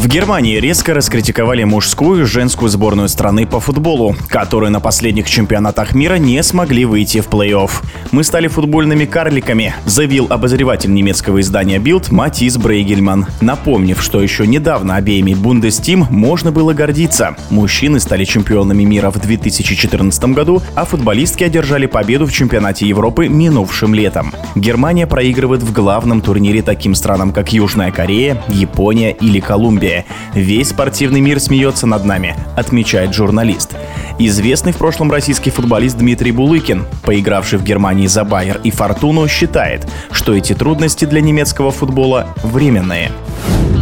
В Германии резко раскритиковали мужскую и женскую сборную страны по футболу, которые на последних чемпионатах мира не смогли выйти в плей-офф. «Мы стали футбольными карликами», заявил обозреватель немецкого издания Bild Матис Брейгельман, напомнив, что еще недавно обеими Бундестим можно было гордиться. Мужчины стали чемпионами мира в 2014 году, а футболистки одержали победу в чемпионате Европы минувшим летом. Германия проигрывает в главном турнире таким странам, как Южная Корея, Япония или Колумбия. Россия. Весь спортивный мир смеется над нами, отмечает журналист. Известный в прошлом российский футболист Дмитрий Булыкин, поигравший в Германии за Байер и Фортуну, считает, что эти трудности для немецкого футбола временные.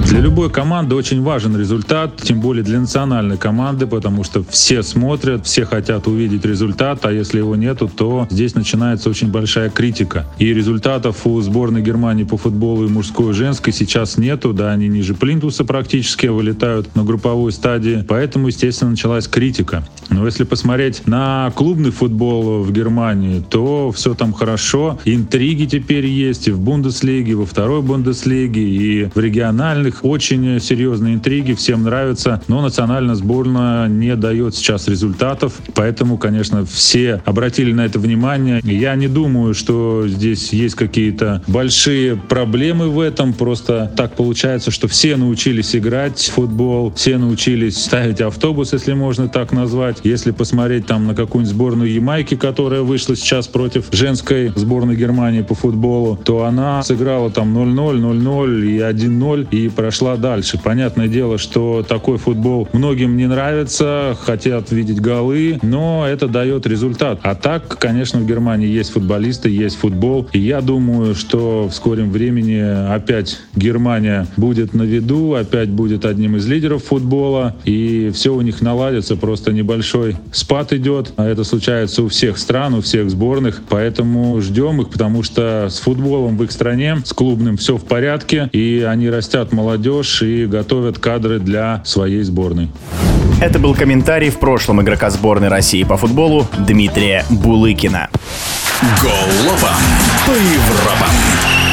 Для любой команды очень важен результат, тем более для национальной команды, потому что все смотрят, все хотят увидеть результат, а если его нету, то здесь начинается очень большая критика. И результатов у сборной Германии по футболу и мужской и женской сейчас нету, да, они ниже плинтуса практически вылетают на групповой стадии, поэтому, естественно, началась критика. Но если посмотреть на клубный футбол в Германии, то все там хорошо. Интриги теперь есть и в Бундеслиге, и во второй Бундеслиге, и в региональных очень серьезные интриги, всем нравится, но национальная сборная не дает сейчас результатов, поэтому, конечно, все обратили на это внимание. Я не думаю, что здесь есть какие-то большие проблемы в этом, просто так получается, что все научились играть в футбол, все научились ставить автобус, если можно так назвать. Если посмотреть там на какую-нибудь сборную Ямайки, которая вышла сейчас против женской сборной Германии по футболу, то она сыграла там 0-0, 0-0 и 1-0 и прошла дальше. Понятное дело, что такой футбол многим не нравится, хотят видеть голы, но это дает результат. А так, конечно, в Германии есть футболисты, есть футбол. И я думаю, что в скором времени опять Германия будет на виду, опять будет одним из лидеров футбола, и все у них наладится. Просто небольшой спад идет. Это случается у всех стран, у всех сборных. Поэтому ждем их, потому что с футболом в их стране, с клубным все в порядке, и они растят молодежь молодежь и готовят кадры для своей сборной. Это был комментарий в прошлом игрока сборной России по футболу Дмитрия Булыкина. Голова по Европам.